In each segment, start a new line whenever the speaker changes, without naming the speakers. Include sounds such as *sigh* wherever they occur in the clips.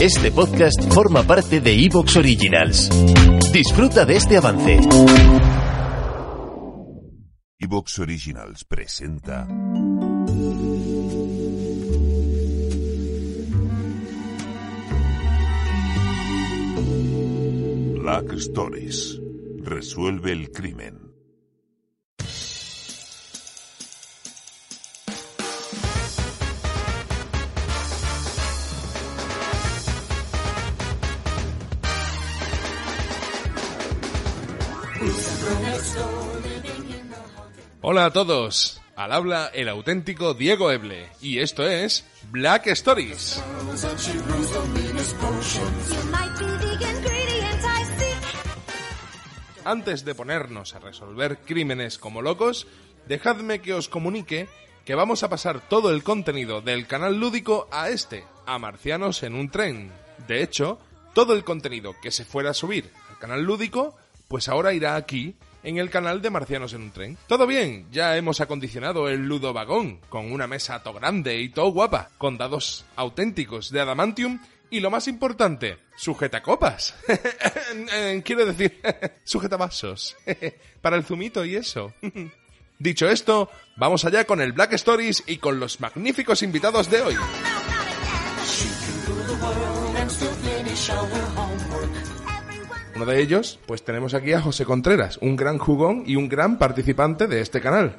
Este podcast forma parte de Evox Originals. Disfruta de este avance.
Evox Originals presenta. Black Stories. Resuelve el crimen.
Hola a todos, al habla el auténtico Diego Eble y esto es Black Stories. Antes de ponernos a resolver crímenes como locos, dejadme que os comunique que vamos a pasar todo el contenido del canal lúdico a este, a Marcianos en un tren. De hecho, todo el contenido que se fuera a subir al canal lúdico, pues ahora irá aquí en el canal de Marcianos en un tren. Todo bien, ya hemos acondicionado el ludo vagón con una mesa to grande y to guapa, con dados auténticos de adamantium y lo más importante, sujeta copas. *laughs* Quiero decir, *laughs* sujeta vasos. *laughs* Para el zumito y eso. Dicho esto, vamos allá con el Black Stories y con los magníficos invitados de hoy. Uno de ellos, pues tenemos aquí a José Contreras, un gran jugón y un gran participante de este canal.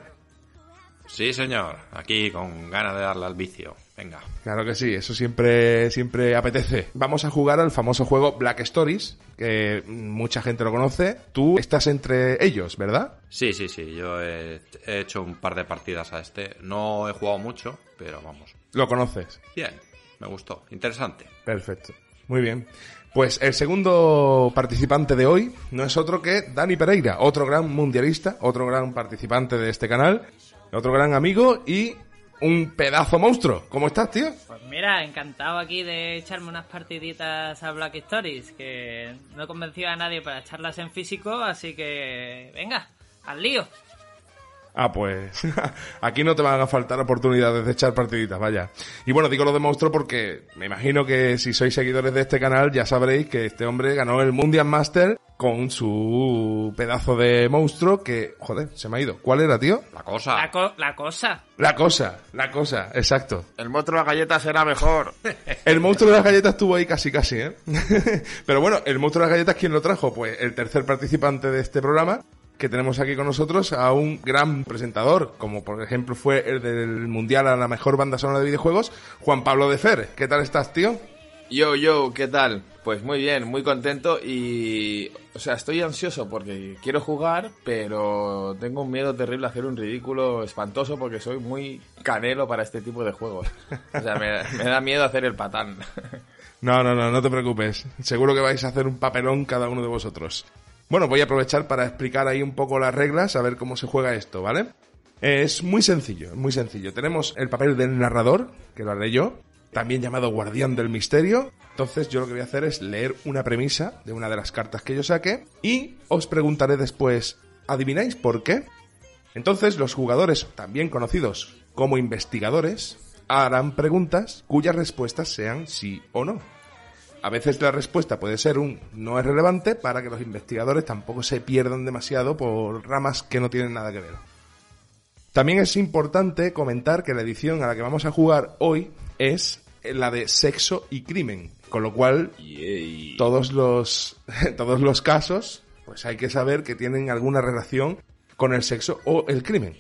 Sí, señor. Aquí con ganas de darle al vicio. Venga.
Claro que sí, eso siempre, siempre apetece. Vamos a jugar al famoso juego Black Stories, que mucha gente lo conoce. Tú estás entre ellos, ¿verdad?
Sí, sí, sí. Yo he, he hecho un par de partidas a este. No he jugado mucho, pero vamos.
Lo conoces.
Bien, me gustó. Interesante.
Perfecto. Muy bien. Pues el segundo participante de hoy no es otro que Dani Pereira, otro gran mundialista, otro gran participante de este canal, otro gran amigo y un pedazo monstruo. ¿Cómo estás, tío?
Pues mira, encantado aquí de echarme unas partiditas a Black Stories, que no he convencido a nadie para echarlas en físico, así que venga, al lío.
Ah, pues *laughs* aquí no te van a faltar oportunidades de echar partiditas, vaya. Y bueno, digo lo de monstruo porque me imagino que si sois seguidores de este canal ya sabréis que este hombre ganó el Mundial Master con su pedazo de monstruo que, joder, se me ha ido. ¿Cuál era, tío?
La cosa.
La, co- la cosa.
La cosa, la cosa, exacto.
El monstruo de las galletas era mejor. *laughs*
El monstruo de las galletas estuvo ahí casi casi, ¿eh? *laughs* Pero bueno, el monstruo de las galletas, ¿quién lo trajo? Pues el tercer participante de este programa, que tenemos aquí con nosotros a un gran presentador, como por ejemplo fue el del Mundial a la mejor banda sonora de videojuegos, Juan Pablo de Fer. ¿Qué tal estás, tío?
Yo, yo, ¿qué tal? Pues muy bien, muy contento y... O sea, estoy ansioso porque quiero jugar, pero tengo un miedo terrible a hacer un ridículo espantoso porque soy muy canelo para este tipo de juegos. O sea, me, me da miedo hacer el patán. *laughs*
No, no, no, no te preocupes. Seguro que vais a hacer un papelón cada uno de vosotros. Bueno, voy a aprovechar para explicar ahí un poco las reglas, a ver cómo se juega esto, ¿vale? Es muy sencillo, muy sencillo. Tenemos el papel del narrador, que lo haré yo, también llamado guardián del misterio. Entonces yo lo que voy a hacer es leer una premisa de una de las cartas que yo saque y os preguntaré después, ¿adivináis por qué? Entonces los jugadores, también conocidos como investigadores, harán preguntas cuyas respuestas sean sí o no. A veces la respuesta puede ser un no es relevante para que los investigadores tampoco se pierdan demasiado por ramas que no tienen nada que ver. También es importante comentar que la edición a la que vamos a jugar hoy es la de sexo y crimen, con lo cual todos los *laughs* todos los casos pues hay que saber que tienen alguna relación con el sexo o el crimen.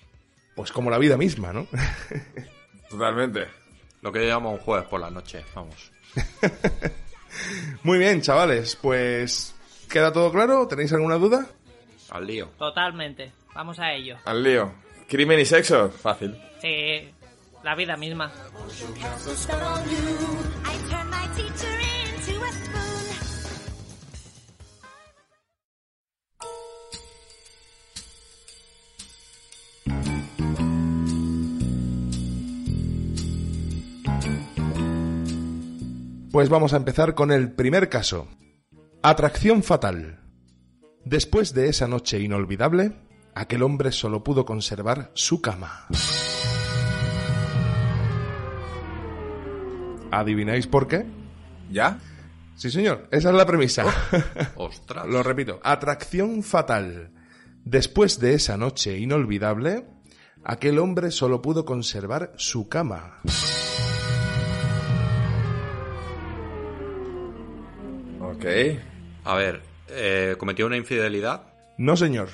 Pues como la vida misma, ¿no? *laughs*
Totalmente.
Lo que llamo un jueves por la noche, vamos. *laughs*
Muy bien, chavales, pues ¿queda todo claro? ¿Tenéis alguna duda?
Al lío.
Totalmente. Vamos a ello.
Al lío. Crimen y sexo, fácil.
Sí, la vida misma.
Pues vamos a empezar con el primer caso. Atracción fatal. Después de esa noche inolvidable, aquel hombre solo pudo conservar su cama. ¿Adivináis por qué?
¿Ya?
Sí, señor, esa es la premisa. *laughs*
Ostras.
Lo repito, atracción fatal. Después de esa noche inolvidable, aquel hombre solo pudo conservar su cama.
Ok.
A ver, eh, ¿cometió una infidelidad?
No, señor,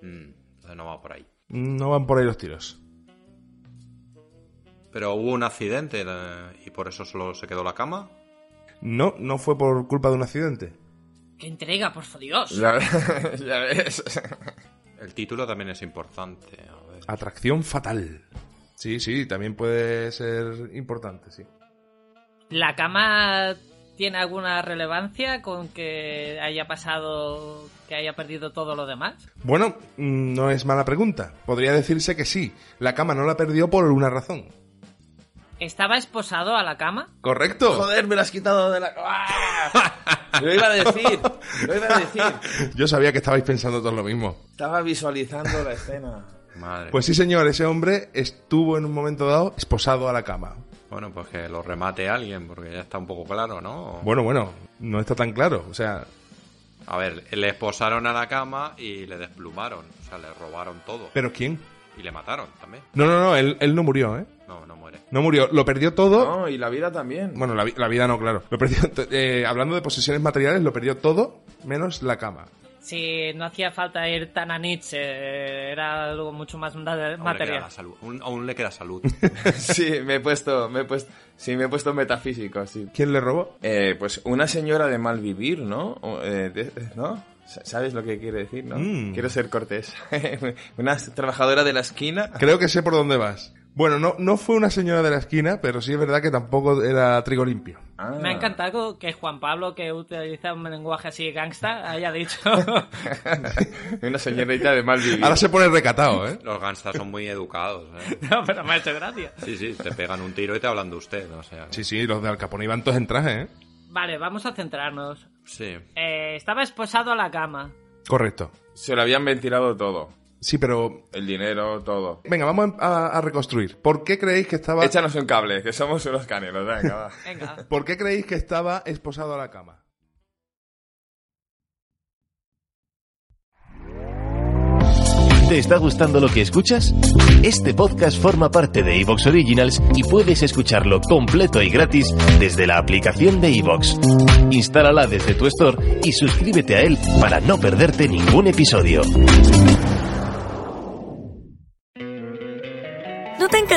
Mm, entonces no va por ahí.
no van por ahí los tiros.
Pero hubo un accidente eh, y por eso solo se quedó la cama.
No, no fue por culpa de un accidente.
¡Qué entrega, por Dios!
Ya, *laughs* ya ves.
El título también es importante. A ver.
Atracción fatal. Sí, sí, también puede ser importante, sí.
¿La cama tiene alguna relevancia con que haya pasado, que haya perdido todo lo demás?
Bueno, mm, no es mala pregunta. Podría decirse que sí. La cama no la perdió por una razón.
¿Estaba esposado a la cama?
¿Correcto?
Joder, me lo has quitado de la... ¡Ah! Lo iba a decir, lo iba a decir. *laughs*
Yo sabía que estabais pensando todo lo mismo.
Estaba visualizando la escena.
Madre.
Pues sí, señor, ese hombre estuvo en un momento dado esposado a la cama.
Bueno, pues que lo remate alguien, porque ya está un poco claro, ¿no?
Bueno, bueno, no está tan claro. O sea,
A ver, le esposaron a la cama y le desplumaron. O sea, le robaron todo.
¿pero quién?
Y le mataron también.
No, no, no, él, él no murió, ¿eh?
No, no muere.
No murió, lo perdió todo.
No, y la vida también.
Bueno, la, vi- la vida no, claro. Lo perdió, *laughs* eh, hablando de posesiones materiales, lo perdió todo menos la cama.
Si no hacía falta ir tan a Nietzsche, eh, era algo mucho más ma-
Aún le queda
material.
la salud. Aún, aún le queda salud. *laughs*
Sí, me he puesto, me he puesto, sí, me he puesto metafísico, sí.
¿Quién le robó?
Eh, pues una señora de mal vivir, ¿no? Eh, de- ¿No? Sa- ¿Sabes lo que quiere decir, no?
Mm.
Quiero ser cortés. *laughs* una trabajadora de la esquina.
Creo que sé por dónde vas. Bueno, no, no fue una señora de la esquina, pero sí es verdad que tampoco era trigo limpio.
Ah.
Me ha encantado que Juan Pablo, que utiliza un lenguaje así gangsta, haya dicho... *laughs*
una señorita de mal vivir.
Ahora se pone recatado, ¿eh?
Los gangstas son muy educados, ¿eh? *laughs*
no, pero me ha hecho gracia.
Sí, sí, te pegan un tiro y te hablan de usted, o sea...
Sí, sí, los de Al Capone iban todos en traje, ¿eh?
Vale, vamos a centrarnos.
Sí.
Eh, estaba esposado a la cama.
Correcto.
Se lo habían ventilado todo.
Sí, pero...
El dinero, todo.
Venga, vamos a, a reconstruir. ¿Por qué creéis que estaba...
Échanos un cable, que somos unos caneros. Venga, va. *laughs*
Venga.
¿Por qué creéis que estaba esposado a la cama?
¿Te está gustando lo que escuchas? Este podcast forma parte de Evox Originals y puedes escucharlo completo y gratis desde la aplicación de Evox. Instálala desde tu store y suscríbete a él para no perderte ningún episodio.